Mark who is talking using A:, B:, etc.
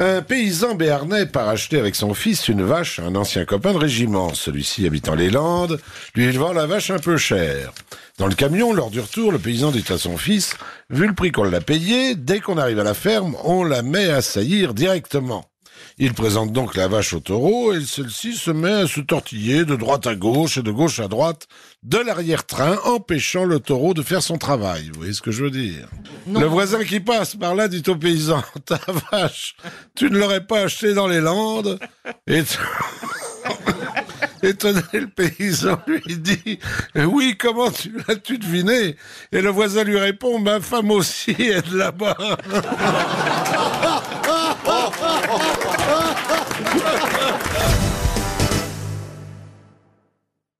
A: Un paysan béarnais part acheter avec son fils une vache à un ancien copain de régiment. Celui-ci habitant les Landes, lui vend la vache un peu chère. Dans le camion, lors du retour, le paysan dit à son fils, vu le prix qu'on l'a payé, dès qu'on arrive à la ferme, on la met à saillir directement. Il présente donc la vache au taureau et celle-ci se met à se tortiller de droite à gauche et de gauche à droite de l'arrière-train, empêchant le taureau de faire son travail. Vous voyez ce que je veux dire? Le voisin qui passe par là dit au paysan, ta vache, tu ne l'aurais pas achetée dans les Landes? Et Étonné, le paysan lui dit Oui, comment tu l'as-tu deviné? Et le voisin lui répond Ma femme aussi est de là-bas.